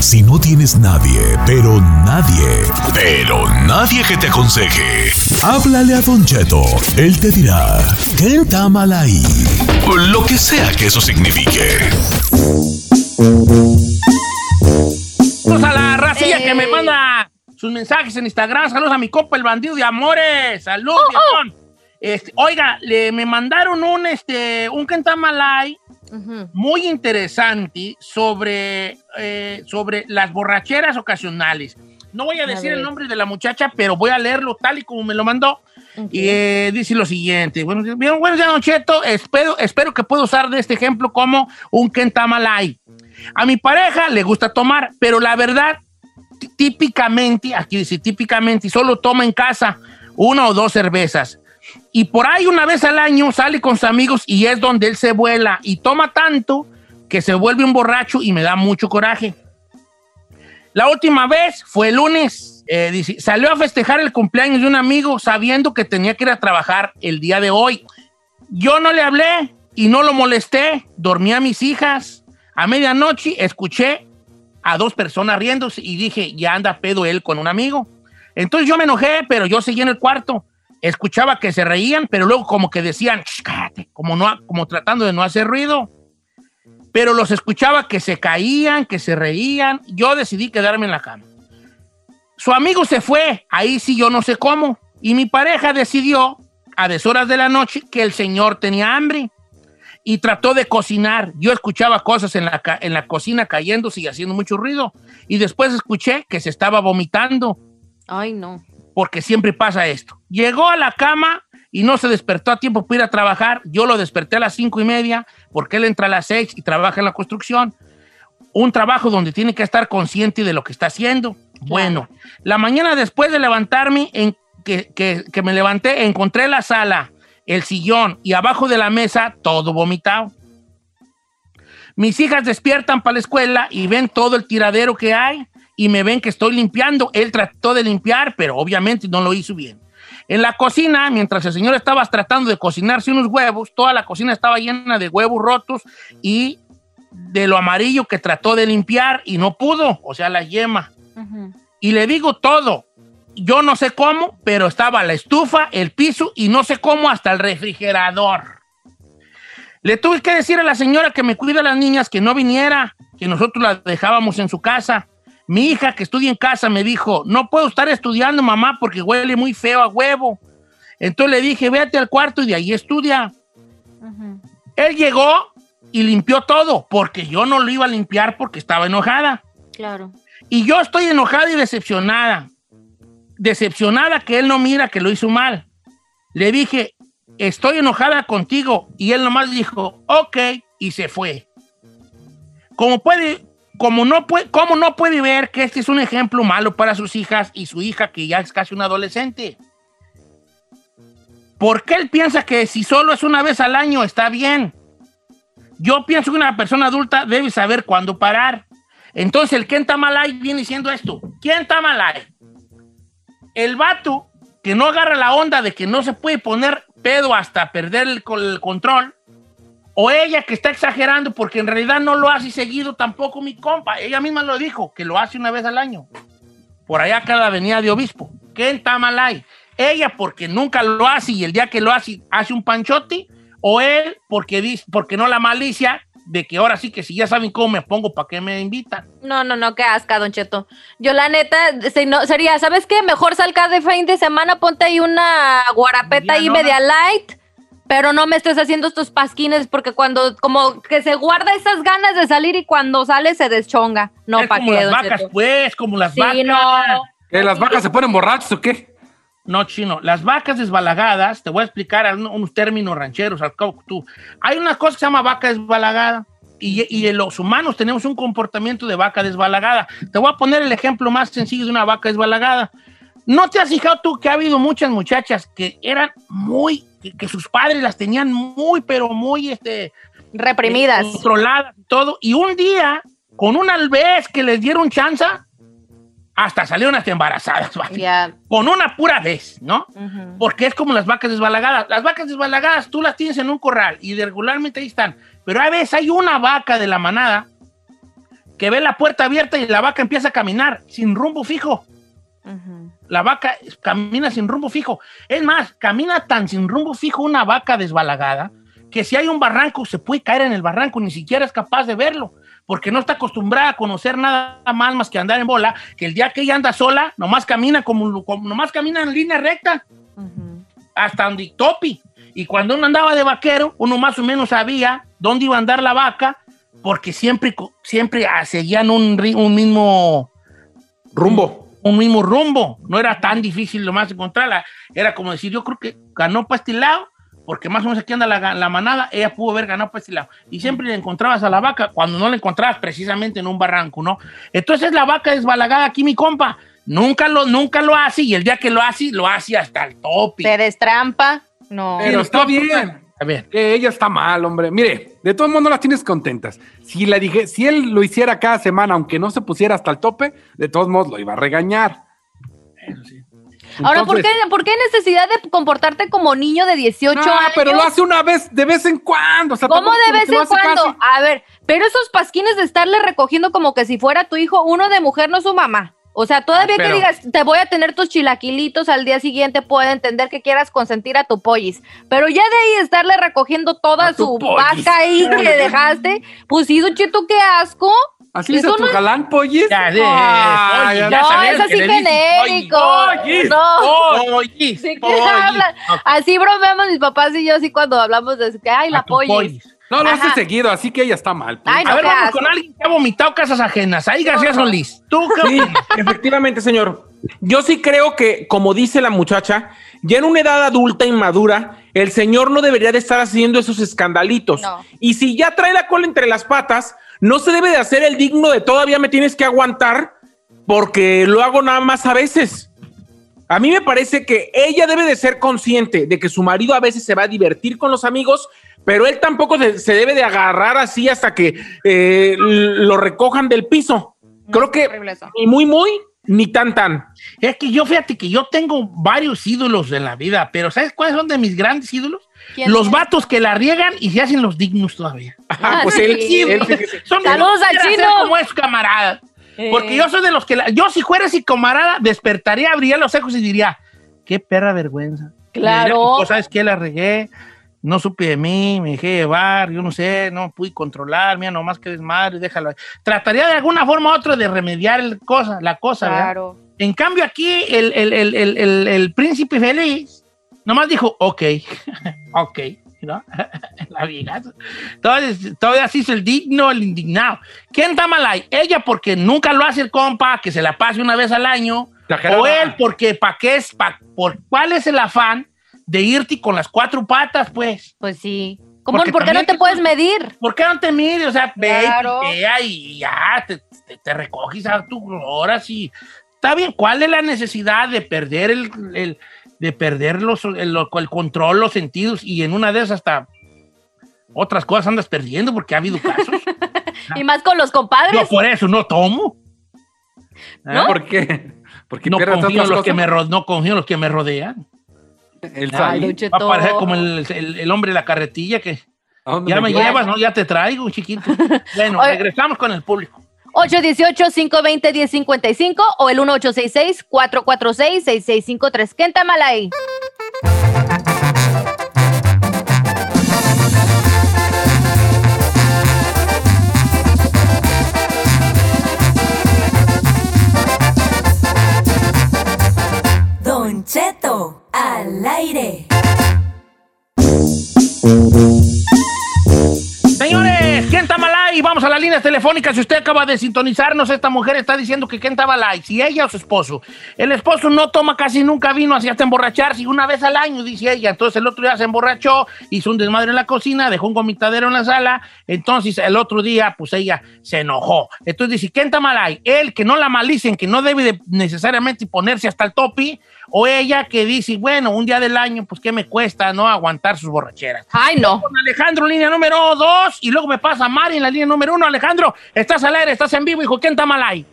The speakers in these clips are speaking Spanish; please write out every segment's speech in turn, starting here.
Si no tienes nadie, pero nadie, pero nadie que te aconseje, háblale a Don Cheto. Él te dirá, ¿qué está mal ahí? Lo que sea que eso signifique. Saludos a la racilla que me manda sus mensajes en Instagram. Saludos a mi copa, el bandido de amores. Saludos, viejón. Este, oiga, le, me mandaron un, este, un Kentamalay muy interesante sobre, eh, sobre las borracheras ocasionales. No voy a decir el nombre de la muchacha, pero voy a leerlo tal y como me lo mandó. Y eh, dice lo siguiente. Bueno, bien, buenos días, Don Cheto. Espero, espero que pueda usar de este ejemplo como un Kentamalay. A mi pareja le gusta tomar, pero la verdad, tí- típicamente, aquí dice típicamente, solo toma en casa una o dos cervezas. Y por ahí una vez al año sale con sus amigos y es donde él se vuela y toma tanto que se vuelve un borracho y me da mucho coraje. La última vez fue el lunes. eh, salió a festejar el cumpleaños de un amigo sabiendo que tenía que ir a trabajar el día de hoy. Yo no le hablé y no lo molesté. Dormí a mis hijas. A medianoche escuché a dos personas riéndose y dije, ya anda pedo él con un amigo. Entonces yo me enojé, pero yo seguí en el cuarto. Escuchaba que se reían, pero luego como que decían, "Shh, cállate", como, no, como tratando de no hacer ruido. Pero los escuchaba que se caían, que se reían. Yo decidí quedarme en la cama. Su amigo se fue, ahí sí yo no sé cómo. Y mi pareja decidió, a deshoras de la noche, que el señor tenía hambre y trató de cocinar. Yo escuchaba cosas en la, en la cocina cayéndose y haciendo mucho ruido. Y después escuché que se estaba vomitando, Ay, no. Porque siempre pasa esto. Llegó a la cama y no se despertó a tiempo para ir a trabajar. Yo lo desperté a las cinco y media, porque él entra a las seis y trabaja en la construcción. Un trabajo donde tiene que estar consciente de lo que está haciendo. Bueno, la mañana después de levantarme, en, que, que- que me levanté, encontré la sala, el sillón y abajo de la mesa todo vomitado. Mis hijas despiertan para la escuela y ven todo el tiradero que hay y me ven que estoy limpiando. Él trató de limpiar, pero obviamente no lo hizo bien. En la cocina, mientras el señor estaba tratando de cocinarse unos huevos, toda la cocina estaba llena de huevos rotos y de lo amarillo que trató de limpiar y no pudo, o sea, la yema. Y le digo todo. Yo no sé cómo, pero estaba la estufa, el piso y no sé cómo hasta el refrigerador. Le tuve que decir a la señora que me cuida a las niñas que no viniera, que nosotros las dejábamos en su casa. Mi hija que estudia en casa me dijo, no puedo estar estudiando mamá porque huele muy feo a huevo. Entonces le dije, véate al cuarto y de ahí estudia. Él llegó y limpió todo, porque yo no lo iba a limpiar porque estaba enojada. Claro. Y yo estoy enojada y decepcionada. Decepcionada que él no mira que lo hizo mal. Le dije, estoy enojada contigo. Y él nomás dijo, ok, y se fue. Como puede, como no puede, como no puede ver que este es un ejemplo malo para sus hijas y su hija que ya es casi una adolescente. ¿Por qué él piensa que si solo es una vez al año está bien? Yo pienso que una persona adulta debe saber cuándo parar. Entonces, el Ken Tamalay viene diciendo esto. ¿Quién Tamalay? El vato que no agarra la onda de que no se puede poner pedo hasta perder el control. O ella que está exagerando porque en realidad no lo hace seguido tampoco mi compa. Ella misma lo dijo, que lo hace una vez al año. Por allá cada avenida de obispo. ¿Quién Tamalay? Ella porque nunca lo hace y el día que lo hace hace un panchote. O él porque, dice, porque no la malicia de que ahora sí que si ya saben cómo me pongo, ¿para qué me invitan? No, no, no, qué asca, Don Cheto. Yo la neta, se- no, sería, ¿sabes qué? Mejor salga de fin de semana, ponte ahí una guarapeta ahí Medianona. media light, pero no me estés haciendo estos pasquines porque cuando, como que se guarda esas ganas de salir y cuando sale se deschonga. No, es ¿para como qué, las vacas, Cheto? pues, como las Sí, vacas. no. ¿Que las vacas se ponen borrachos o qué? No, chino. Las vacas desbalagadas, te voy a explicar un- unos términos rancheros, al cabo que tú. Hay una cosa que se llama vaca desbalagada y, y los humanos tenemos un comportamiento de vaca desbalagada. Te voy a poner el ejemplo más sencillo de una vaca desbalagada. ¿No te has fijado tú que ha habido muchas muchachas que eran muy, que, que sus padres las tenían muy, pero muy, este, Reprimidas. controladas y todo, y un día, con una vez que les dieron chance, hasta salieron hasta embarazadas, ¿vale? Ya. con una pura vez, ¿no? Porque es como las vacas desbalagadas. Las vacas desbalagadas tú las tienes en un corral y regularmente ahí están. Pero a veces hay una vaca de la manada que ve la puerta abierta y la vaca empieza a caminar sin rumbo fijo. La vaca camina sin rumbo fijo. Es más, camina tan sin rumbo fijo una vaca desbalagada que si hay un barranco se puede caer en el barranco, ni siquiera es capaz de verlo, porque no está acostumbrada a conocer nada más más que andar en bola, que el día que ella anda sola, nomás camina como, como- nomás camina en línea recta hasta donde topi. Y cuando uno andaba de vaquero, uno más o menos sabía dónde iba a andar la vaca, porque siempre, siempre ah, seguían un mismo Rumbo. Un mismo rumbo. No era tan difícil lo más encontrarla. Era como decir, yo creo que ganó para este lado, porque más o menos aquí anda la, la manada, ella pudo haber ganado para este lado. Y siempre le encontrabas a la vaca cuando no la encontrabas precisamente en un barranco, ¿no? Entonces la vaca desbalagada aquí, mi compa, nunca lo, nunca lo hace y el día que lo hace, lo hace hasta el tope. Se destrampa. No. Pero está bien. Ver. Que ella está mal, hombre. Mire, de todo el mundo las tienes contentas. Si la dije, si él lo hiciera cada semana, aunque no se pusiera hasta el tope, de todos modos lo iba a regañar. Ahora, ¿por qué, ¿por qué necesidad de comportarte como niño de 18 No, años? pero lo hace una vez, de vez en cuando. o sea, ¿Cómo de vez en cuando? casi. A ver, pero esos pasquines de estarle recogiendo como que si fuera tu hijo, uno de mujer no su mamá. O sea, todavía Ah, pero- que digas, te voy a tener tus chilaquilitos al día siguiente, puedo entender que quieras consentir a tu pollis. Pero ya de ahí estarle recogiendo toda su pollis. vaca ahí que dejaste, pues sí, Don Cheto, qué asco. ¿Así Eso tu no es- galán, pollis? Ya, de- Ah, oye, ya ya no, sabes es así genérico. oye, no. Oye, Sí, que oye. hablan. Así bromeamos mis papás y yo así cuando hablamos de que, ay, la pollis. pollis. No lo hace seguido, así que ella está mal. pues. Ay, no, A ver, vamos con alguien que ha vomitado casas ajenas. Ahí García Solís. ¿Tú Sí, efectivamente, señor. Yo sí creo que, como dice la muchacha, ya en una edad adulta inmadura, el señor no debería de estar haciendo esos escandalitos. No. Y si ya trae la cola entre las patas, no se debe de hacer el digno de todavía me tienes que aguantar porque lo hago nada más a veces. A mí me parece que ella debe de ser consciente de que su marido a veces se va a divertir con los amigos, pero él tampoco se, se debe de agarrar así hasta que eh, lo recojan del piso. Creo que ni muy, muy, ni tan, tan. Es que yo, fíjate que yo tengo varios ídolos en la vida, pero ¿sabes cuáles son de mis grandes ídolos? ¿Quién Los es? vatos que la riegan y se hacen los dignos todavía. Ajá, pues sí. él, Sí, él- Son Saludos al chino. como es camarada. Eh. Porque yo soy de los que, la- yo si fuera así camarada, despertaría, abriría los ojos y diría, qué perra vergüenza. Claro. Diría, pues, ¿Sabes qué? La regué, no supe de mí, me dejé llevar, yo no sé, no pude controlar, mira, nomás que desmadre, déjalo. Trataría de alguna forma u otra de remediar el cosa, la cosa, ¿verdad? Claro. En cambio, aquí el, el, el, el, el- el príncipe feliz nomás dijo, ok, ok, ¿no? La vieja. Entonces, todavía se hizo el digno, el indignado. ¿Quién está mal ahí? Ella porque nunca lo hace el compa, que se la pase una vez al año. O él porque, ¿para qué es? Pa, por, ¿Cuál es el afán de irte con las cuatro patas, pues? Pues sí. ¿Cómo, Porque ¿Por qué no te puedes medir? ¿Por qué no te mides? O sea, ve, Claro. vea y ya, te, te, te recoges a tus horas y está bien. ¿Cuál es la necesidad de perder el, el- de perder los, el, el control, los sentidos y en una de esas hasta otras cosas andas perdiendo porque ha habido casos? Y más con los compadres. Yo por eso no tomo. ¿No? ¿Ah? ¿Por qué? Porque No confío, en los que me no confío en los que me rodean. El Ay. Don Va a parecer como el, el- el hombre de la carretilla que ¿A dónde ya me llevas? llevas, ¿no? Ya te traigo, chiquito. Bueno, Oye. regresamos con el público. 818-520-1055 o el 1866-446-6653. ¿Quién está mal ahí? Don Cheto, al aire. Señores, ¿quién está mal ahí? Vamos a las líneas telefónicas. Si usted acaba de sintonizarnos, esta mujer está diciendo que quién está mal ahí, si ella o su esposo. El esposo no toma casi nunca vino así hasta emborracharse, una vez al año, dice ella. Entonces el otro día se emborrachó, hizo un desmadre en la cocina, dejó un gomitadero en la sala. Entonces el otro día, pues ella se enojó. Entonces dice, ¿quién está mal ahí? Él que no la malicen, que no debe de necesariamente ponerse hasta el topi, o ella que dice, bueno, un día del año, pues qué me cuesta, ¿no? Aguantar sus borracheras Ay, no. con Alejandro, línea número dos, y luego me pasa Mari en la línea número uno. Alejandro, estás al aire, estás en vivo, hijo, ¿quién está mal ahí?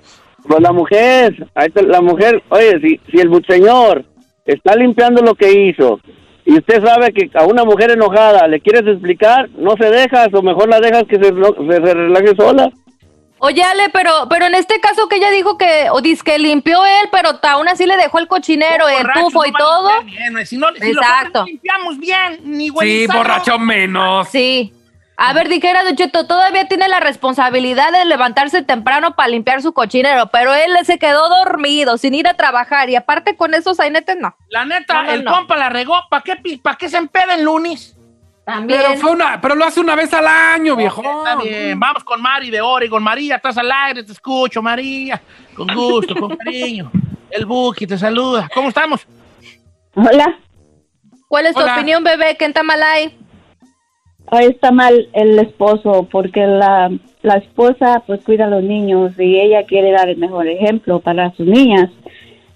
Pues la mujer, ahí está la mujer, oye, si, si el señor está limpiando lo que hizo y usted sabe que a una mujer enojada le quieres explicar, no se dejas o mejor la dejas que se, se, se relaje sola. Oye, Ale, pero, pero en este caso que ella dijo que, o dice que limpió él, pero aún así le dejó el cochinero, el tufo no y todo. bien, si no, si Exacto. hombres limpiamos bien, ni Sí, güey. borracho menos. Sí. A ver, dijera Don Cheto, todavía tiene la responsabilidad de levantarse temprano para limpiar su cochinero, pero él se quedó dormido, sin ir a trabajar, y aparte con esos sainetes, no. La neta, No, no, el no. compa la regó. ¿Para qué, pa' qué se empeda el lunes? También. Pero fue una, pero lo hace una vez al año, viejo. Está bien, vamos con Mari de Oregon. María, estás al aire, te escucho, María. Con gusto, con cariño. El Buki te saluda. ¿Cómo estamos? Hola, ¿Cuál es tu opinión, bebé? ¿Qué en Tamalay? ahí está mal el esposo porque la, la esposa pues cuida a los niños y ella quiere dar el mejor ejemplo para sus niñas.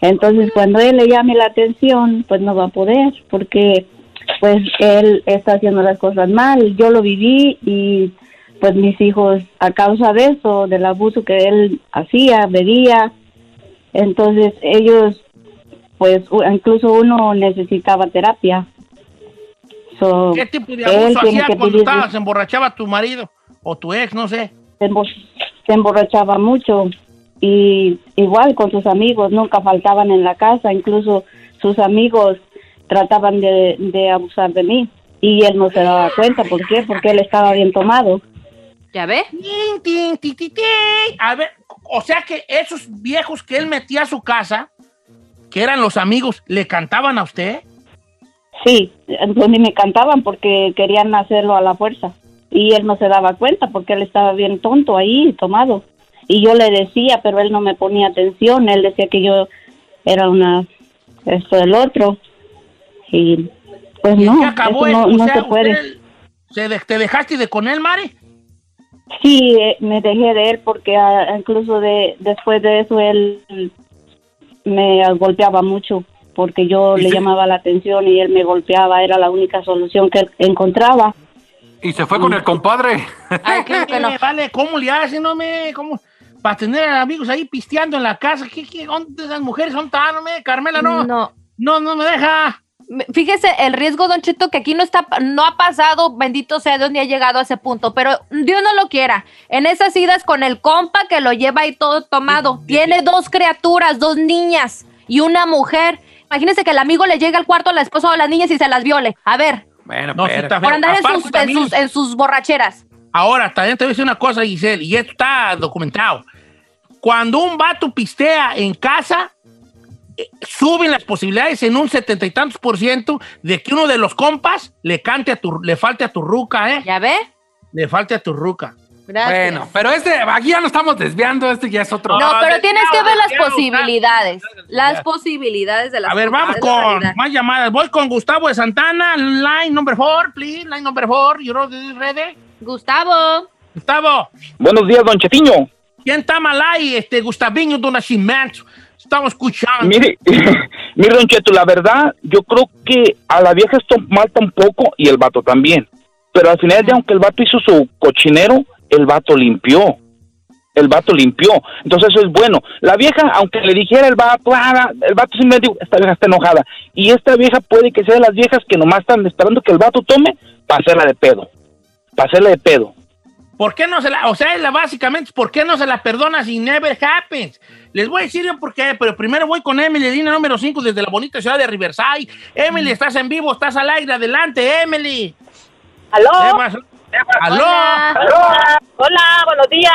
Entonces cuando él le llame la atención pues no va a poder porque pues él está haciendo las cosas mal. Yo lo viví y pues mis hijos a causa de eso, del abuso que él hacía, bebía, entonces ellos pues incluso uno necesitaba terapia. So, ¿Qué tipo de abuso hacía que cuando pedir- estabas, se emborrachaba tu marido o tu ex, no sé? se emborrachaba mucho y igual con sus amigos nunca faltaban en la casa, incluso sus amigos trataban de, de abusar de mí y él no se daba cuenta, ¿por qué? Porque él estaba bien tomado. ¿Ya ve? Tin, tin, ti, ti, ti. A ver, o sea que esos viejos que él metía a su casa, que eran los amigos, ¿le cantaban a usted? Sí, entonces me cantaban porque querían hacerlo a la fuerza y él no se daba cuenta porque él estaba bien tonto ahí, tomado. Y yo le decía, pero él no me ponía atención, él decía que yo era una, esto del otro. Y pues ¿Y en no, acabó eso no, O no sea, se puede. usted se de- ¿Te dejaste de con él, Mari? Sí, eh, me dejé de él porque ah, incluso de después de eso él me golpeaba mucho porque yo ¿Y le se- llamaba la atención y él me golpeaba, era la única solución que él encontraba. Y se fue con el compadre. Ay, Vale, ¿cómo le hacen, no me? ¿Cómo? Para tener amigos ahí pisteando en la casa. ¿Qué, qué, ¿Dónde esas mujeres son tan, no me? Carmela, no. No, No. no, me deja. Fíjese, el riesgo, Don Cheto, que aquí no está, no ha pasado, bendito sea Dios, ni ha llegado a ese punto, pero Dios no lo quiera. En esas idas con el compa que lo lleva ahí todo tomado, tiene dos criaturas, dos niñas y una mujer. Imagínese que el amigo le llega al cuarto a la esposa o a las niñas y se las viole. A ver, Bueno, No, pero. por andar en sus, en, sus, en sus borracheras. Ahora, también te voy a decir una cosa, Giselle, y esto está documentado. Cuando un vato pistea en casa, suben las posibilidades en un setenta y tantos por ciento de que uno de los compas le cante a tu, le falte a tu ruca, ¿eh? ¿Ya ve? Le falte a tu ruca. Gracias. Bueno, pero este, aquí ya nos estamos desviando, este ya es otro. No, pero tienes que ver las posibilidades. Las posibilidades de las A ver, vamos con más llamadas. Voy con Gustavo de Santana, line number four, please, line number four. You ready? Gustavo. Gustavo, Buenos días, don Chetiño. ¿quién está mal ahí? Este, Gustavinho do Nascimento. Estamos escuchando. Mire, mire, don Cheto, la verdad, yo creo que a la vieja esto malta un poco y el vato también. Pero al final, ya aunque el vato hizo su cochinero, el vato limpió. El vato limpió. Entonces eso es bueno. La vieja, aunque le dijera el vato, ah, el vato simplemente dijo, esta vieja está enojada. Y esta vieja puede que sea de las viejas que nomás están esperando que el vato tome para hacerla de pedo. Para hacerla de pedo. ¿Por qué no se la, o sea, la, básicamente, ¿por qué no se la perdona si never happens? Les voy a decir yo por qué, pero primero voy con Emily, línea número 5 desde la bonita ciudad de Riverside. Emily, estás en vivo, estás al aire, adelante, Emily. ¿Aló? ¿Qué pasó? ¿Aló? Hola, hola, buenos días.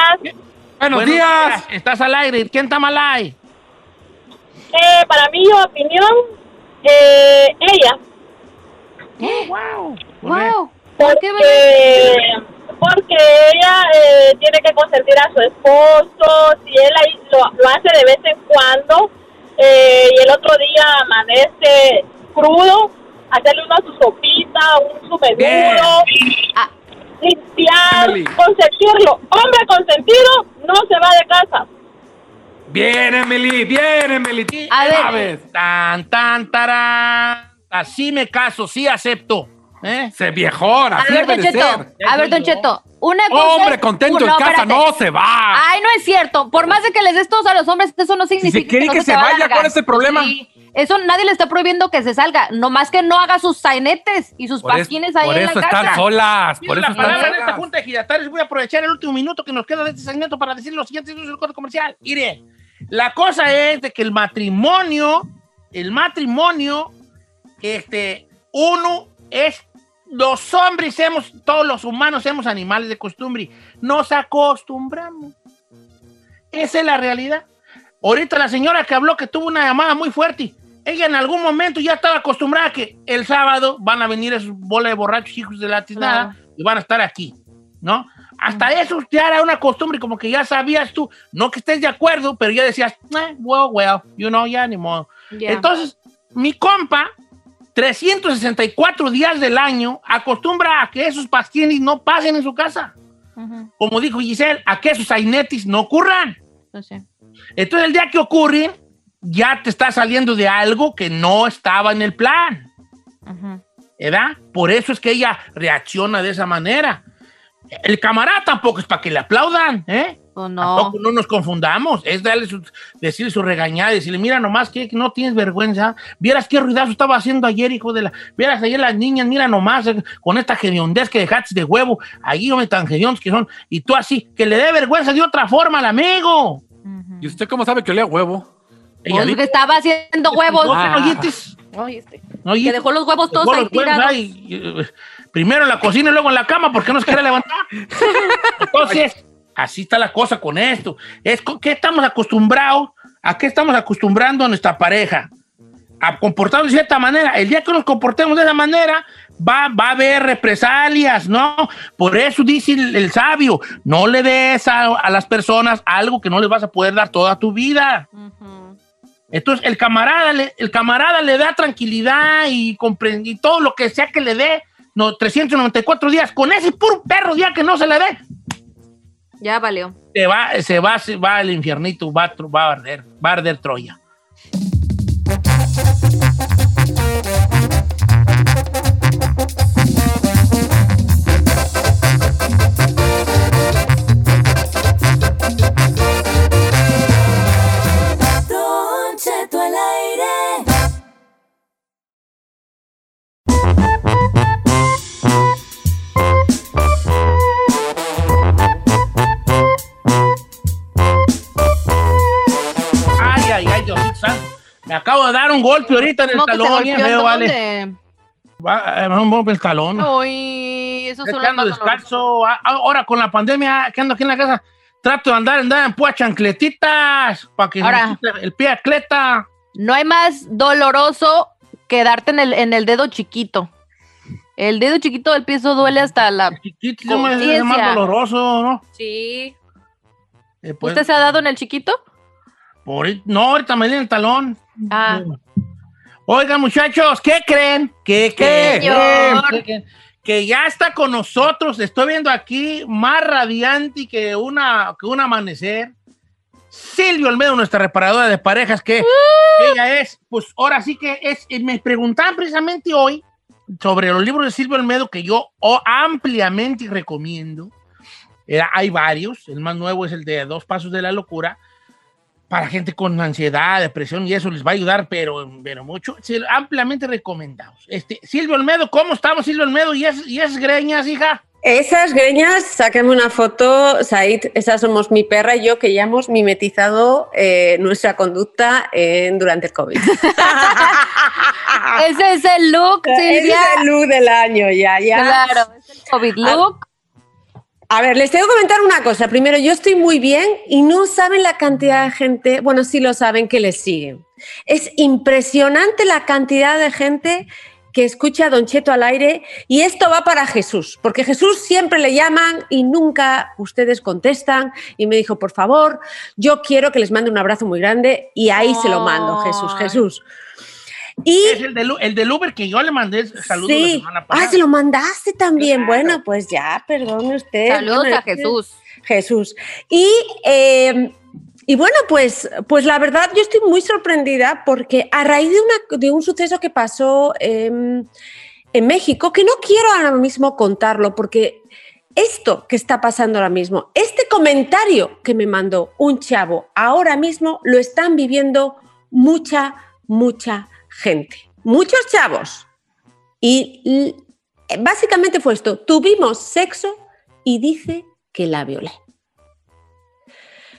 Buenos, Buenos días. Estás al aire. ¿Quién está mal ahí? Eh, para mi opinión, eh, ella. wow. Wow. ¿Por qué? Porque, ella eh, tiene que consentir a su esposo, si él ahí lo, lo hace de vez en cuando eh, y el otro día amanece crudo, hacerle una su sopita, un su menudo, Ah. limpiar, Emily. consentirlo. Hombre consentido no se va de casa. Bien, Emily, bien, Emily. A ver. Tan, tan, tarán. Así me caso, sí acepto. ¿Eh? Se viejón, A ver, Don Cheto. ser. A ver, Don Cheto. Una cosa. Hombre contento en casa espérate. no se va. Ay, no es cierto. Por más de que les des todos a los hombres, eso no significa quiere no que se vaya, largar. ¿cuál es el problema? Sí. Eso nadie le está prohibiendo que se salga, nomás que no haga sus sainetes y sus Por eso, pasquines ahí por en eso la están casa. solas. Por eso la están palabra en esta solas. junta de ejidatarios. Voy a aprovechar el último minuto que nos queda de este segmento para decir lo siguiente del corte comercial. Mire, la cosa es de que el matrimonio, el matrimonio, este, uno es, los hombres hemos, todos los humanos somos animales de costumbre. Nos acostumbramos. Esa es la realidad. Ahorita la señora que habló que tuvo una llamada muy fuerte, ella en algún momento ya estaba acostumbrada a que el sábado van a venir esos bola de borrachos hijos de la tiznada y van a estar aquí, ¿no? Hasta eso ya era una costumbre, como que ya sabías tú, no que estés de acuerdo, pero ya decías, eh, well, well, you know, ya ni modo. Ya. Entonces, mi compa, 364 días del año, acostumbra a que esos pasquines no pasen en su casa. Como dijo Giselle, a que esos ainetis no ocurran. pues. Entonces, el día que ocurren, ya te está saliendo de algo que no estaba en el plan. Ujú. ¿Verdad? Por eso es que ella reacciona de esa manera. El camarada tampoco es para que le aplaudan, ¿eh? No. No nos confundamos. Es darle su, decirle su regañada, decirle, mira nomás que no tienes vergüenza. Vieras qué ruidazo estaba haciendo ayer, hijo de la. Vieras ayer las niñas, mira nomás, eh, con esta gediondez que dejaste de huevo. Ahí, hombre, tan hediondos que son. Y tú así, que le dé vergüenza de otra forma al amigo. ¿Y usted cómo sabe que olía huevo? Ella Pues dijo, que estaba haciendo huevos. "No, Ah. no este, no oyetes". Que dejó los huevos todos Dejó ahí los huevos tirados. ahí, eh, primero en la cocina y luego en la cama porque no se quiere levantar. Entonces, así está la cosa con esto. Es co- que estamos acostumbrados, a qué estamos acostumbrando a nuestra pareja. A comportarnos de cierta manera. El día que nos comportemos de esa manera, va, va a haber represalias, ¿no? Por eso dice el, el sabio, no le des a, a las personas algo que no les vas a poder dar toda tu vida. Ujú. Entonces, el camarada, le, el camarada le da tranquilidad y, y todo lo que sea que le dé, no, 394 días, con ese puro perro día que no se le dé, Ya valió. se va, se va, se va al infiernito, va, va a arder, va a arder Troya. Acabo de dar un golpe ahorita en el ¿Cómo que te talón, bien feo, ¿En vale. Va, eh, un golpe en el talón. Uy, eso Es ando descalzo. Ah, Ahora con la pandemia que ando aquí en la casa, trato de andar, andar en púas chancletitas para que me el pie atleta. No hay más doloroso que darte en el, en el dedo chiquito. El dedo chiquito del pie eso duele hasta la... Chiquito, es más- doloroso, ¿no? Sí. Eh, pues, ¿Usted se ha dado en el chiquito? Por no, ahorita me el talón. Ah, Oigan, muchachos, ¿qué creen? ¿Qué. ¿Qué? Que ya está con nosotros. Estoy viendo aquí más radiante que, una, que un amanecer. Silvio Olmedo, nuestra reparadora de parejas, que ella es, pues ahora sí que es. y Me preguntaban precisamente hoy sobre los libros de Silvio Olmedo que yo oh, ampliamente recomiendo. Eh, hay varios. El más nuevo es el de Dos Pasos de la Locura para gente con ansiedad, depresión y eso les va a ayudar, pero, pero mucho. Ampliamente recomendados. Este, Silvio Olmedo, ¿cómo estamos, Silvio Olmedo? ¿Y, es, y esas greñas, hija? Esas greñas, sáqueme una foto, Said, esas somos mi perra y yo que ya hemos mimetizado eh, nuestra conducta en- durante el COVID. ese es el look, Ese Silvia. es el look del año, ya, ya. Claro, es el COVID look. A ver, les tengo que comentar una cosa. Primero, yo estoy muy bien y no saben la cantidad de gente, bueno, sí lo saben, que les siguen. Es impresionante la cantidad de gente que escucha a Don Cheto al aire y esto va para Jesús, porque Jesús siempre le llaman y nunca ustedes contestan y me dijo, por favor, yo quiero que les mande un abrazo muy grande y ahí se lo mando, Jesús. Jesús. Y Es el, del, el del Uber que yo le mandé saludos la sí, semana pasada. ah, se lo mandaste también. Claro. Bueno, pues ya, perdone usted. Saludos Bueno, a Jesús. Jesús. Y, eh, y bueno, pues, pues la verdad yo estoy muy sorprendida porque a raíz de, una, de un suceso que pasó em, en México, que no quiero ahora mismo contarlo porque esto que está pasando ahora mismo, este comentario que me mandó un chavo ahora mismo lo están viviendo mucha mucha gente, muchos chavos. Y básicamente fue esto, tuvimos sexo y dice que la violé.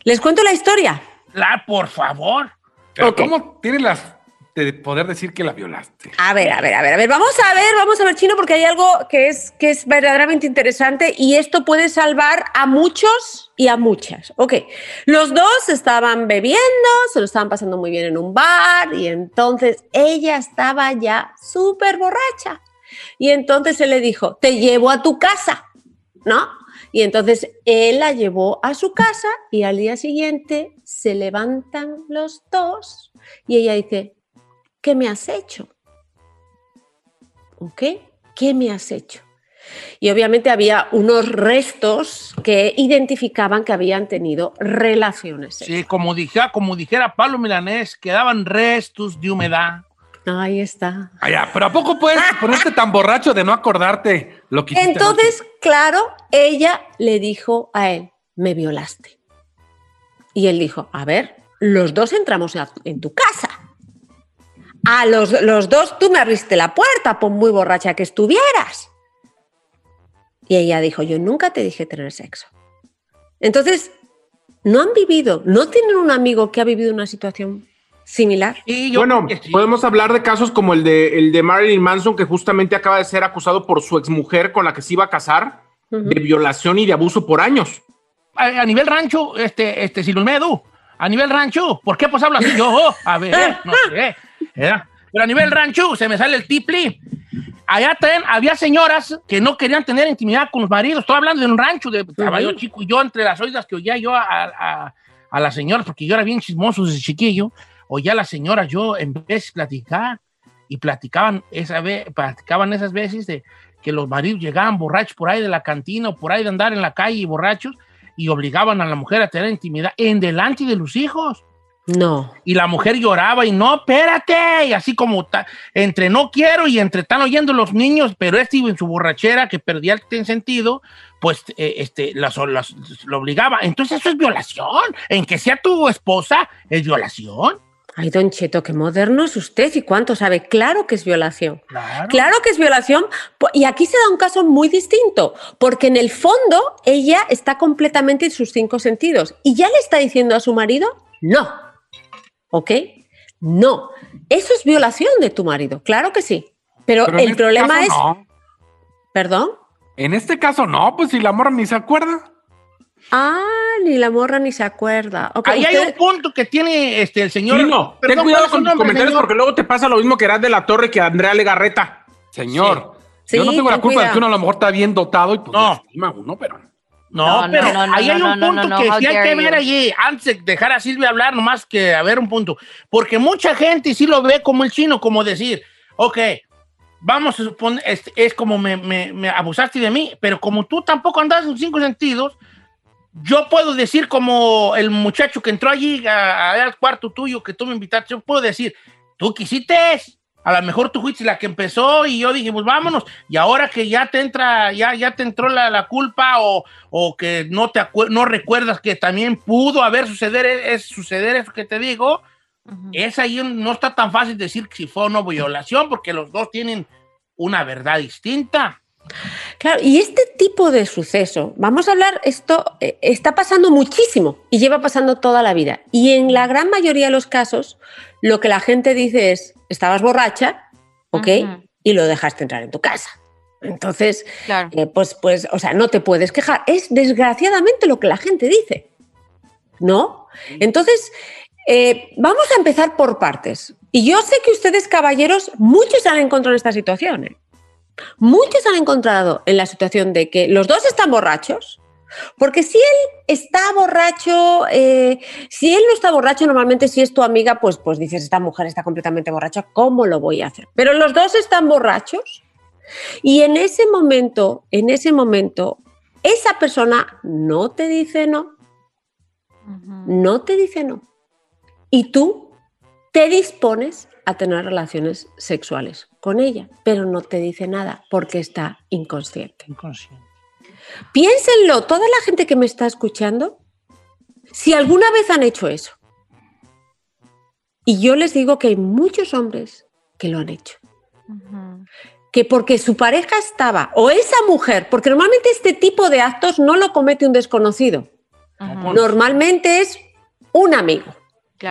¿Les cuento la historia? La, por favor. Pero. ¿cómo tienes las de poder decir que la violaste? A ver, a ver, a ver, a ver, vamos a ver, vamos a ver, Chino, porque hay algo que es, que es verdaderamente interesante y esto puede salvar a muchos y a muchas. Ok, los dos estaban bebiendo, se lo estaban pasando muy bien en un bar y entonces ella estaba ya súper borracha. Y entonces él le dijo, te llevo a tu casa, ¿no? Y entonces él la llevó a su casa y al día siguiente se levantan los dos y ella dice, ¿qué me has hecho? ¿Ok? ¿Qué me has hecho? Y obviamente había unos restos que identificaban que habían tenido relaciones. Sí, como dijera, como dijera Pablo Milanés, quedaban restos de humedad. Ahí está. Ah, ya, pero ¿a poco puedes ponerte tan borracho de no acordarte lo que hiciste Entonces, claro, ella le dijo a él, me violaste. Y él dijo, a ver, los dos entramos en tu casa. A los, los dos, tú me abriste la puerta, por muy borracha que estuvieras. Y ella dijo, yo nunca te dije tener sexo. Entonces, no han vivido, no tienen un amigo que ha vivido una situación similar. bueno, podemos hablar de casos como el de, el de Marilyn Manson, que justamente acaba de ser acusado por su exmujer con la que se iba a casar de violación y de abuso por años. A, a nivel rancho, este, este, Silulmedu, a nivel rancho, ¿por qué pues hablo así yo? A ver, no sé. ¿Verdad? Pero a nivel rancho se me sale el tipli. Allá también había señoras que no querían tener intimidad con los maridos. Estoy hablando de un rancho de estaba yo chico y yo entre las oídas que oía yo a, a, a las señoras, porque yo era bien chismoso desde chiquillo, oía a las señoras yo en vez de platicar y platicaban, esa vez, platicaban esas veces de que los maridos llegaban borrachos por ahí de la cantina o por ahí de andar en la calle borrachos y obligaban a la mujer a tener intimidad en delante de los hijos. No. Y la mujer lloraba y no, espérate, y así como ta- entre no quiero y entre están oyendo los niños, pero este iba en su borrachera que perdía el sentido, pues eh, este, las, las- lo obligaba. Entonces eso es violación. En que sea tu esposa, es violación. Ay, don Cheto, qué moderno es usted y cuánto sabe. Claro que es violación. Claro. Claro que es violación. Y aquí se da un caso muy distinto, porque en el fondo ella está completamente en sus cinco sentidos y ya le está diciendo a su marido, no. ¿Ok? No. Eso es violación de tu marido, claro que sí. Pero, el este problema es... no. ¿Perdón? En este caso no, pues si la morra ni se acuerda. Ah, ni la morra ni se acuerda. Ahí hay un punto que tiene este, el señor. Sí, no, ten cuidado ¿cuál es su con tus comentarios señor? porque luego te pasa lo mismo que Eras de la Torre que Andrea Legarreta. Señor, Sí. yo no tengo la culpa de que uno a lo mejor está bien dotado y pues No. lastima a uno, pero No, No, pero no, no, ahí hay un punto que sí hay que ver you. allí, antes de dejar a Silvia hablar, nomás que a ver un punto. Porque mucha gente sí lo ve como el chino, como decir, ok, vamos a suponer, es, es como me, me- me abusaste de mí, pero como tú tampoco andas en cinco sentidos, yo puedo decir como el muchacho que entró allí a- a- al cuarto tuyo, que tú me invitaste, yo puedo decir, tú quisiste, a lo mejor tú fuiste la que empezó y yo dije, pues vámonos, y ahora que ya te entra, ya, ya te entró la, la culpa o, o que no te no recuerdas que también pudo haber suceder, es, suceder eso que te digo, es ahí no está tan fácil decir si fue o no violación, porque los dos tienen una verdad distinta. Claro, y este tipo de suceso, vamos a hablar, esto eh, está pasando muchísimo y lleva pasando toda la vida. Y en la gran mayoría de los casos, lo que la gente dice es, estabas borracha, ¿ok? Y lo dejaste entrar en tu casa. Entonces, Claro. eh, pues, pues, o sea, no te puedes quejar. Es desgraciadamente lo que la gente dice, ¿no? Entonces, eh, vamos a empezar por partes. Y yo sé que ustedes, caballeros, muchos han encontrado esta situación. ¿eh? Muchos han encontrado en la situación de que los dos están borrachos, porque si él está borracho, eh, si él no está borracho, normalmente si es tu amiga, pues, pues dices, esta mujer está completamente borracha, ¿cómo lo voy a hacer? Pero los dos están borrachos y en ese momento, en ese momento, esa persona no te dice no, no te dice no. Y tú te dispones a tener relaciones sexuales con ella, pero no te dice nada porque está inconsciente. Inconsciente. Piénsenlo, toda la gente que me está escuchando, si alguna vez han hecho eso. Y yo les digo que hay muchos hombres que lo han hecho. Que porque su pareja estaba, o esa mujer, porque normalmente este tipo de actos no lo comete un desconocido. Normalmente es un amigo.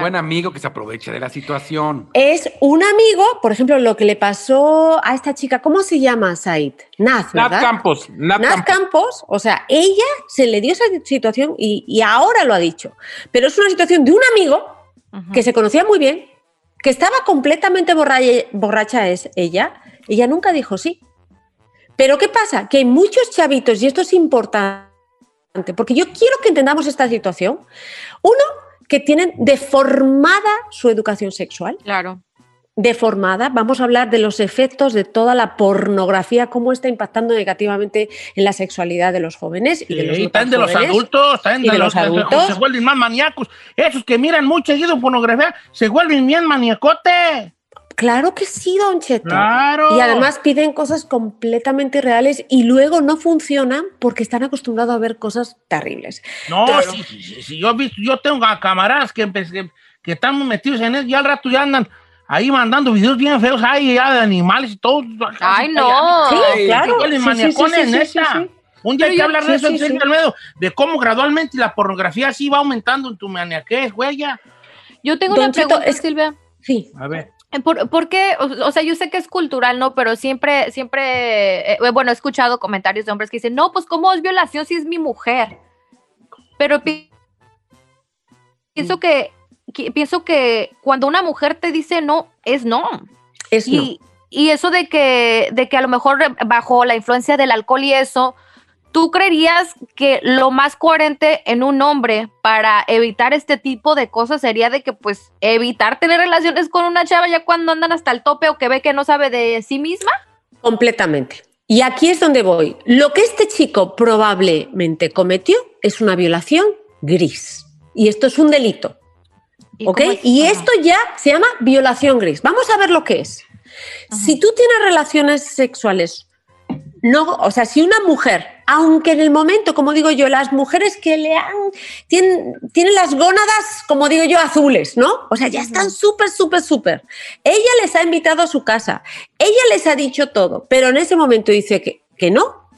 Buen amigo que se aprovecha de la situación. Es un amigo, por ejemplo, lo que le pasó a esta chica, ¿cómo se llama, Said? Naz, ¿verdad? Campos. Nat Naz Campos. Campos, o sea, ella se le dio esa situación y, y ahora lo ha dicho. Pero es una situación de un amigo que se conocía muy bien, que estaba completamente borracha, borracha es ella. Ella nunca dijo sí. Pero ¿qué pasa? Que hay muchos chavitos, y esto es importante, porque yo quiero que entendamos esta situación. Uno, que tienen deformada su educación sexual Claro. deformada. Vamos a hablar de los efectos de toda la pornografía, cómo está impactando negativamente en la sexualidad de los jóvenes y de los, Sí, no también tan de los jóvenes. adultos, también y de, de los, los adultos. Se vuelven más maníacos. Esos que miran mucho seguido pornografía se vuelven bien maniacote. Claro que sí, Don Cheto. Claro. Y además piden cosas completamente irreales y luego no funcionan porque están acostumbrados a ver cosas terribles. No, Claro. sí, sí, sí, sí, yo, he visto- yo tengo a camaradas que, que, que están metidos en eso y al rato ya andan ahí mandando videos bien feos ay, ya de animales y todo. Ay, no. Sí, claro. Sí, sí, sí, sí, sí, sí. Un día hay que yo- hablar sí, de eso, sí, en sí. Almedo, de cómo gradualmente la pornografía así va aumentando en tu maniaquez, güey, ya. Yo tengo Don una Cheto, pregunta, es- Silvia. Sí. A ver. Eh, ¿Por, por qué? O, o sea, yo sé que es cultural, ¿no? Pero siempre, siempre, eh, bueno, he escuchado comentarios de hombres que dicen, no, pues ¿cómo es violación si es mi mujer? Pero pi- pienso que, que- pienso que cuando una mujer te dice no, es no. Es no. Y, y eso de que, de que a lo mejor bajo la influencia del alcohol y eso, ¿tú creerías que lo más coherente en un hombre para evitar este tipo de cosas sería de que pues evitar tener relaciones con una chava ya cuando andan hasta el tope o que ve que no sabe de sí misma? Completamente. Y aquí es donde voy. Lo que este chico probablemente cometió es una violación gris. Y esto es un delito. ¿Y ¿Ok? es? Y esto ya se llama violación gris. Vamos a ver lo que es. Si tú tienes relaciones sexuales, no, o sea, si una mujer, aunque en el momento, como digo yo, las mujeres que le han, tienen, tienen las gónadas, como digo yo, azules, ¿no? O sea, ya están súper, súper, súper. Ella les ha invitado a su casa, ella les ha dicho todo, pero en ese momento dice que, que no,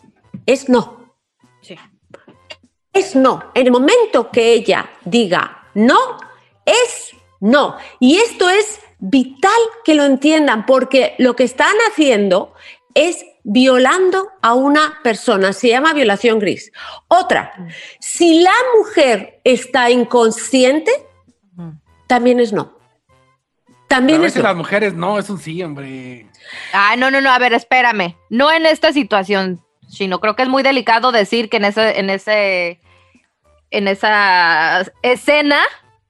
es no. Sí. Es no. En el momento que ella diga no, es no. Y esto es vital que lo entiendan porque lo que están haciendo es violando a una persona. Se llama violación gris. Otra, si la mujer está inconsciente, también es no. A También es veces no. las mujeres no, es un sí, hombre. Ay, no, no, no, a ver, espérame. No en esta situación, sino creo que es muy delicado decir que en ese, en ese, en esa escena,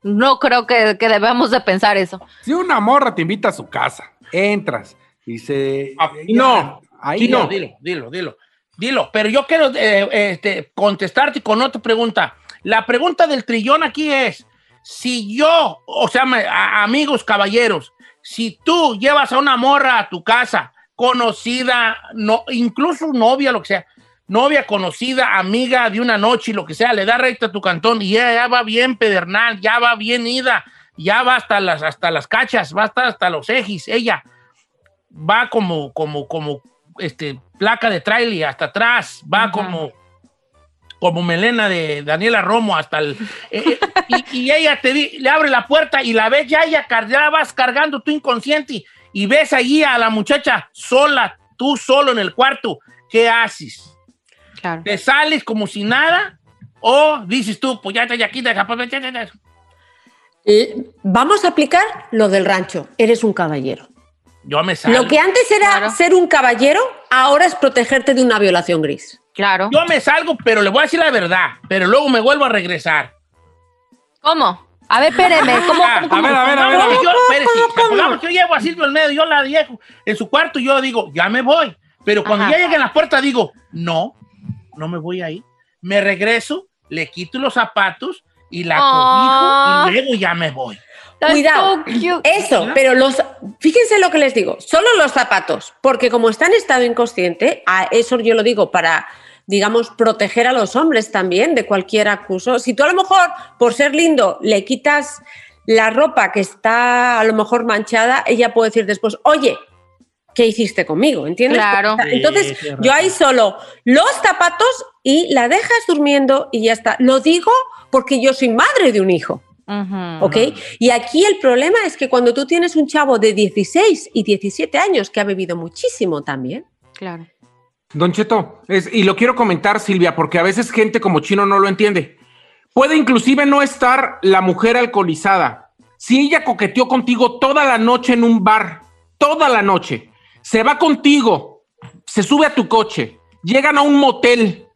no creo que, que debemos de pensar eso. Si una morra te invita a su casa, entras se. Ah, no. Ahí Dilo, no. dilo, dilo, dilo. Dilo, pero yo quiero eh, este, contestarte con otra pregunta. La pregunta del trillón aquí es, si yo, o sea, me- a- amigos caballeros, si tú llevas a una morra a tu casa, conocida, no, incluso novia, lo que sea, novia conocida, amiga de una noche lo que sea, le da recta a tu cantón y ella ya va bien pedernal, ya va bien ida, ya va hasta las, hasta las cachas, va hasta, hasta los ejis, ella va como, como, como, este, placa de trailer hasta atrás, va como, como melena de Daniela Romo hasta el... eh, eh, y, y ella te di- le abre la puerta y la ves ya, ella ya vas cargando tu inconsciente y, y ves allí a la muchacha sola, tú solo en el cuarto, ¿qué haces? Claro. ¿Te sales como si nada? ¿O dices tú, pues ya está ya aquí, deja, pues, ya, ya, ya. Eh, Vamos a aplicar lo del rancho. Eres un caballero. Yo me salgo. Lo que antes era Claro. ser un caballero, ahora es protegerte de una violación gris. Claro. Yo me salgo, pero le voy a decir la verdad, pero luego me vuelvo a regresar. ¿Cómo? A ver, espéreme, ¿cómo? Ah, cómo, cómo? a ver, a ver, a ver, yo, espérese, yo llevo a Silvio Olmedo, yo la dejo en su cuarto, yo digo, ya me voy. Pero cuando Ajá. ya llegue a la puerta, digo, no, no me voy ahí. Me regreso, le quito los zapatos y la Ah. cobijo y luego ya me voy. Cuidado. so. Eso, pero los, fíjense lo que les digo, solo los zapatos, porque como está en estado inconsciente, a eso yo lo digo para, digamos, proteger a los hombres también de cualquier acuso. Si tú a lo mejor, por ser lindo, le quitas la ropa que está a lo mejor manchada, ella puede decir después, oye, ¿qué hiciste conmigo? ¿Entiendes? Claro. Entonces, Sí, yo ahí solo los zapatos y la dejas durmiendo y ya está. Lo digo porque yo soy madre de un hijo. ¿Ok? Y aquí el problema es que cuando tú tienes un chavo de 16 y 17 años que ha bebido muchísimo también, Claro. Don Cheto, es- y lo quiero comentar, Silvia, porque a veces gente como chino no lo entiende. Puede inclusive no estar la mujer alcoholizada. Si ella coqueteó contigo toda la noche en un bar, toda la noche, se va contigo, se sube a tu coche, llegan a un motel,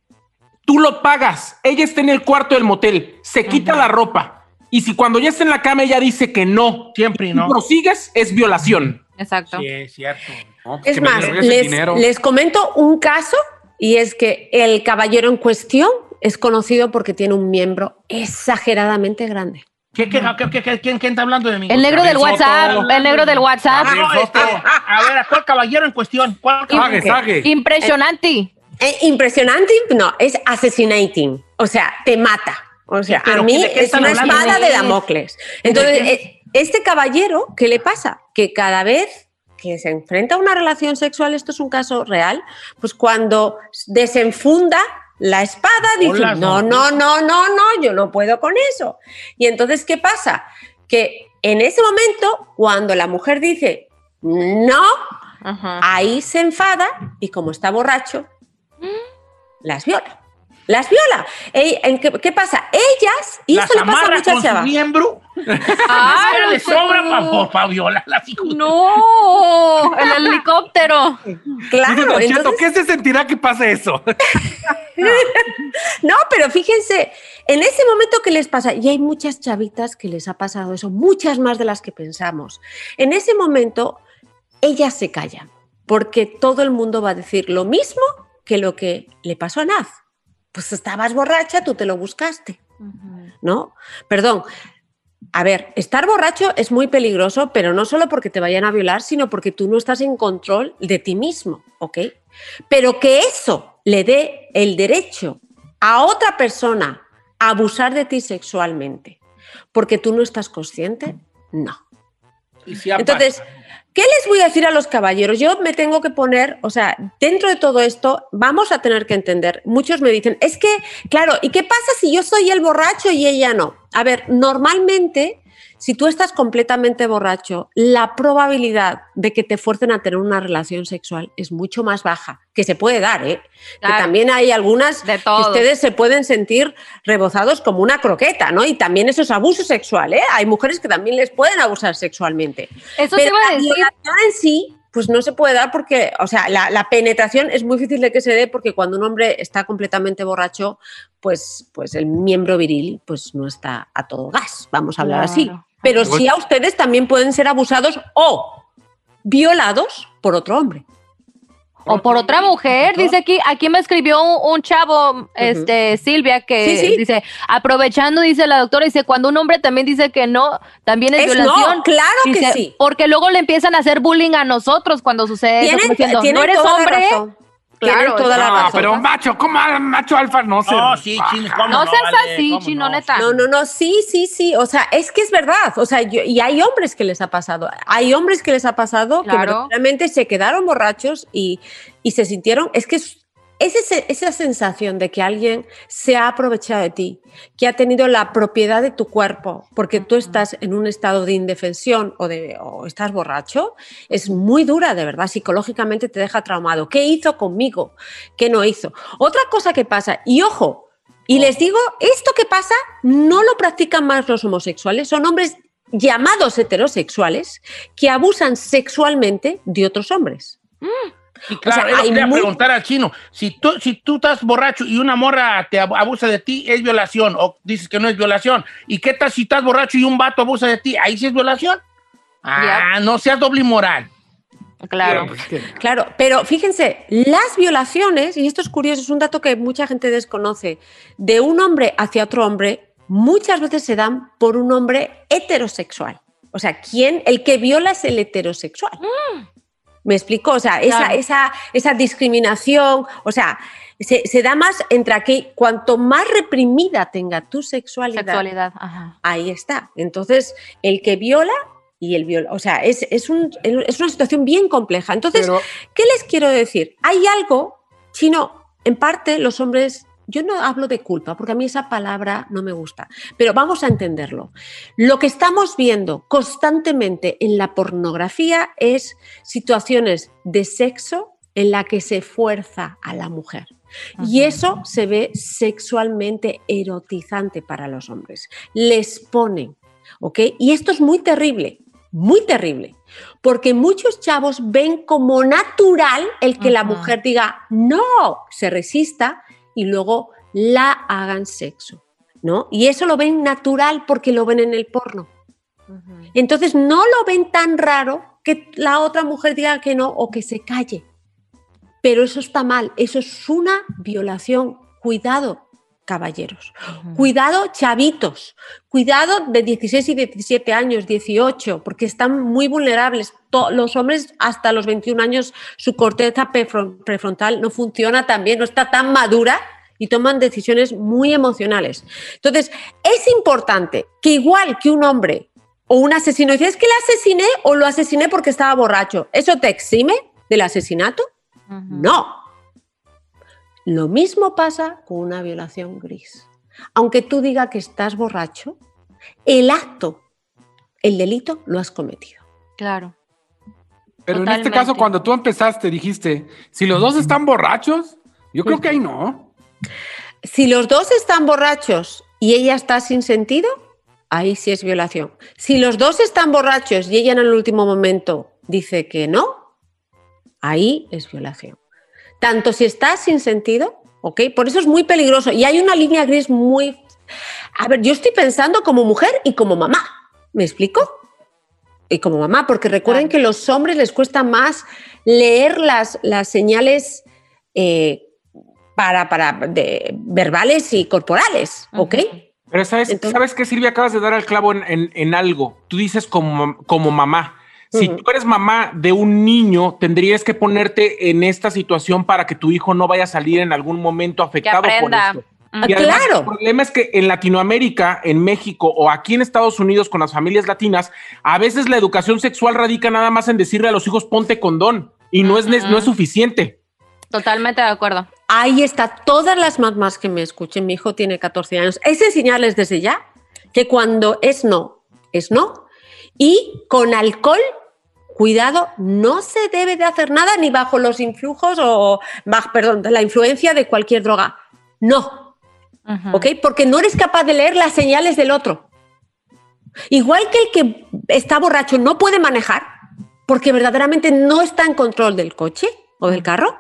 tú lo pagas, ella está en el cuarto del motel, se quita la ropa, y si cuando ya está en la cama ella dice que no, Siempre y no. prosigues, es violación. Exacto. Sí, es cierto. No, pues es más, les, les comento un caso y es que el caballero en cuestión es conocido porque tiene un miembro exageradamente grande. ¿Qué, qué, qué- qué- qué- quién, quién está hablando de mí? El negro del Soto. WhatsApp, el negro del WhatsApp. Ah, no, este, a ver, ¿a cuál caballero en cuestión? ¿Cuál Sague, caballero? sague. Impresionante. Eh, impresionante, no, es assassinating, o sea, te mata. O sea, Pero a mí ¿de qué es una hablando? espada de Damocles. Entonces, eh, este caballero, ¿qué le pasa? Que cada vez que se enfrenta a una relación sexual, esto es un caso real, pues cuando desenfunda la espada, dice, no, no, no, no, no, yo no puedo con eso. Y entonces, ¿qué pasa? Que en ese momento, cuando la mujer dice, no, Ajá. ahí se enfada y como está borracho, las viola. Las viola. Ey, ¿en qué, qué pasa? Ellas, y Las esto le pasa a muchas con su chavas. miembro. Ay, le Don sobra para violar las hijas. No, el helicóptero. Claro, entonces- ¿qué se sentirá que pase eso? no, pero fíjense, en ese momento que les pasa, y hay muchas chavitas que les ha pasado eso, muchas más de las que pensamos. En ese momento, ellas se callan, porque todo el mundo va a decir lo mismo que lo que le pasó a Naz. Pues estabas borracha, tú te lo buscaste. ¿no? Perdón. A ver, estar borracho es muy peligroso, pero no solo porque te vayan a violar, sino porque tú no estás en control de ti mismo, ¿ok? Pero que eso le dé el derecho a otra persona a abusar de ti sexualmente porque tú no estás consciente, no. Y ha Entonces. ¿Qué les voy a decir a los caballeros? Yo me tengo que poner, o sea, dentro de todo esto, vamos a tener que entender. Muchos me dicen, es que, claro, ¿y qué pasa si yo soy el borracho y ella no? A ver, normalmente, si tú estás completamente borracho, la probabilidad de que te fuercen a tener una relación sexual es mucho más baja, que se puede dar, ¿eh? Que también hay algunas De que ustedes se pueden sentir rebozados como una croqueta, ¿no? Y también eso es abuso sexual, ¿eh? Hay mujeres que también les pueden abusar sexualmente. Eso te Pero iba a la decir. violación en sí, pues no se puede dar porque, o sea, la, la penetración es muy difícil de que se dé porque cuando un hombre está completamente borracho, pues, pues el miembro viril pues no está a todo gas, vamos a hablar así. Pero sí a ustedes también pueden ser abusados o violados por otro hombre. O por otra mujer, dice aquí, aquí me escribió un, un chavo, este, Silvia, que Sí, sí. dice, aprovechando, dice la doctora, dice, cuando un hombre también dice que no, también es, Es violación. no, claro que sí. Porque luego le empiezan a hacer bullying a nosotros cuando sucede eso, diciendo, no eres hombre. Claro, Tienen toda la No, razón. pero macho, ¿cómo macho alfa no se No, sí, chino, ¿cómo no seas vale? así, ¿Cómo chino, no? neta. No, no, no, sí, sí, sí. O sea, es que es verdad. O sea, yo- y hay hombres que les ha pasado. Hay hombres que les ha pasado que verdaderamente se quedaron borrachos y, y se sintieron. Es que es, es ese- esa sensación de que alguien se ha aprovechado de ti, que ha tenido la propiedad de tu cuerpo, porque tú estás en un estado de indefensión o, de, o estás borracho, es muy dura, de verdad. Psicológicamente te deja traumado. ¿Qué hizo conmigo? ¿Qué no hizo? Otra cosa que pasa, y ojo, y les digo, esto que pasa no lo practican más los homosexuales, son hombres llamados heterosexuales que abusan sexualmente de otros hombres. Y claro, O sea, hay quería muy- preguntar al chino. Si tú, si tú estás borracho y una morra te ab- abusa de ti, es violación. O dices que no es violación. ¿Y qué tal si estás borracho y un vato abusa de ti? Ahí sí es violación. Ah, no seas doble moral. Claro. Pues Claro, pero fíjense, las violaciones, y esto es curioso, es un dato que mucha gente desconoce, de un hombre hacia otro hombre, muchas veces se dan por un hombre heterosexual. O sea, ¿quién? El que viola es el heterosexual. ¿Me explico? O sea, esa, Claro. esa, esa discriminación, o sea, Se, se da más entre aquí, cuanto más reprimida tenga tu sexualidad, Sexualidad, ajá. ahí está. Entonces, el que viola y el viola, o sea, es, es, un- es una situación bien compleja. Entonces, Pero- ¿qué les quiero decir? Hay algo, chino, en parte los hombres, yo no hablo de culpa, porque a mí esa palabra no me gusta, pero vamos a entenderlo. Lo que estamos viendo constantemente en la pornografía es situaciones de sexo en la que se fuerza a la mujer. Y eso se ve sexualmente erotizante para los hombres. Les ponen, ¿ok? Y esto es muy terrible, muy terrible, porque muchos chavos ven como natural el que la mujer diga no, se resista y luego la hagan sexo, ¿no? Y eso lo ven natural porque lo ven en el porno. Entonces no lo ven tan raro que la otra mujer diga que no o que se calle. Pero eso está mal, eso es una violación. Cuidado, caballeros. Cuidado, chavitos. Cuidado de 16 y 17 años, 18, porque están muy vulnerables. Los hombres hasta los 21 años, su corteza prefron- prefrontal no funciona tan bien, no está tan madura y toman decisiones muy emocionales. Entonces, es importante que igual que un hombre o un asesino dice, es que le asesiné o lo asesiné porque estaba borracho, ¿eso te exime del asesinato? No. Lo mismo pasa con una violación gris. Aunque tú digas que estás borracho, el acto, el delito, lo has cometido. Claro. Pero en este caso, cuando tú empezaste, dijiste, si los dos están borrachos, yo creo que ahí no. Si los dos están borrachos y ella está sin sentido, ahí sí es violación. Si los dos están borrachos y ella en el último momento dice que no, ahí es violación. Tanto si está sin sentido, ¿ok? Por eso es muy peligroso. Y hay una línea gris muy... A ver, yo estoy pensando como mujer y como mamá. ¿Me explico? Y como mamá, porque recuerden que los hombres les cuesta más leer las, las señales eh, para, para de, verbales y corporales, ¿ok? Pero sabes, ¿sabes qué, Silvia? Acabas de dar al clavo en, en- en algo. Tú dices como, como mamá. Si tú eres mamá de un niño, tendrías que ponerte en esta situación para que tu hijo no vaya a salir en algún momento afectado por esto. Y además, claro. El problema es que en Latinoamérica, en México o aquí en Estados Unidos con las familias latinas, a veces la educación sexual radica nada más en decirle a los hijos ponte condón y no es, no es suficiente. Totalmente de acuerdo. Ahí está, todas las mamás que me escuchen, mi hijo tiene 14 años, es enseñarles desde ya que cuando es no, es no. Y con alcohol, cuidado, no se debe de hacer nada ni bajo los influjos o, bajo, perdón, la influencia de cualquier droga. No, ¿ok? Porque no eres capaz de leer las señales del otro. Igual que el que está borracho no puede manejar porque verdaderamente no está en control del coche o del carro,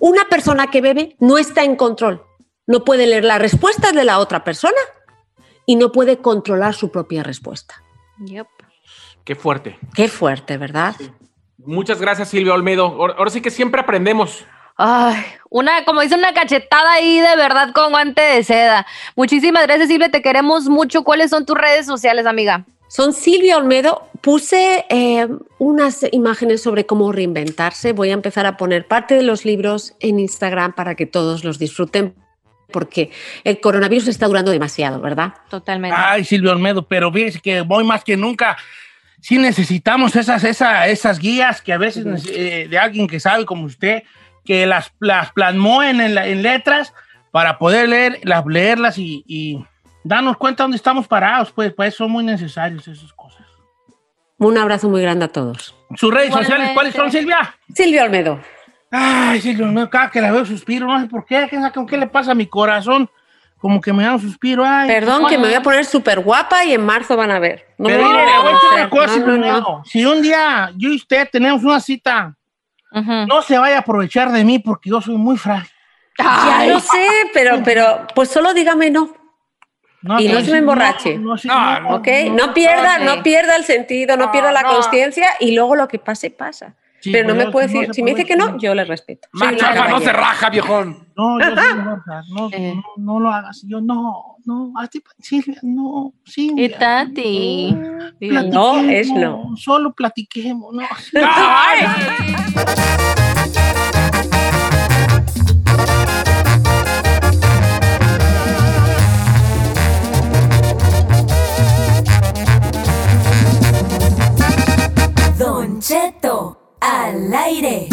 una persona que bebe no está en control. No puede leer las respuestas de la otra persona y no puede controlar su propia respuesta. Qué fuerte. Qué fuerte, ¿verdad? Muchas gracias, Silvia Olmedo. Ahora, ahora sí que siempre aprendemos. Ay, una, como dice, una cachetada ahí de verdad con guante de seda. Muchísimas gracias, Silvia. Te queremos mucho. ¿Cuáles son tus redes sociales, amiga? Son Silvia Olmedo. Puse eh, unas imágenes sobre cómo reinventarse. Voy a empezar a poner parte de los libros en Instagram para que todos los disfruten, porque el coronavirus está durando demasiado, ¿verdad? Totalmente. Ay, Silvio Olmedo, pero fíjese que voy más que nunca. Sí necesitamos esas, esa- esas guías que a veces eh, de alguien que sabe como usted, que las, las plasmó en, en la- en letras para poder leer, las, leerlas y, y darnos cuenta dónde estamos parados. Pues, pues son muy necesarios esas cosas. Un abrazo muy grande a todos. ¿Sus redes sociales cuáles son, Silvia? Silvia Olmedo. Ay, Silvia Olmedo, cada que la veo suspiro, no sé por qué, ¿qué, qué le pasa a mi corazón? Como que me da un suspiro. Ay, Perdón, que me voy a poner súper guapa y en marzo van a ver. No Pero mire, voy le voy a decir una hacer. cosa, No, no, no. Si un día yo y usted tenemos una cita, no se vaya a aprovechar de mí porque yo soy muy frágil. Ya lo sé, pero, pero pues solo dígame no. y no se me emborrache. no, no, no, ¿Ok? No, pierda, no pierda el sentido, no, pierda la no. conciencia y luego lo que pase, pasa. Pero pues no me puede decir, si me dice que no, yo le respeto. No se raja, viejón. No, yo soy no, eh. no, lo hagas. Yo no, no, hazte Silvia, no, Silvia. Y tati. No, no es no. Solo platiquemos, no. Don Cheto al aire.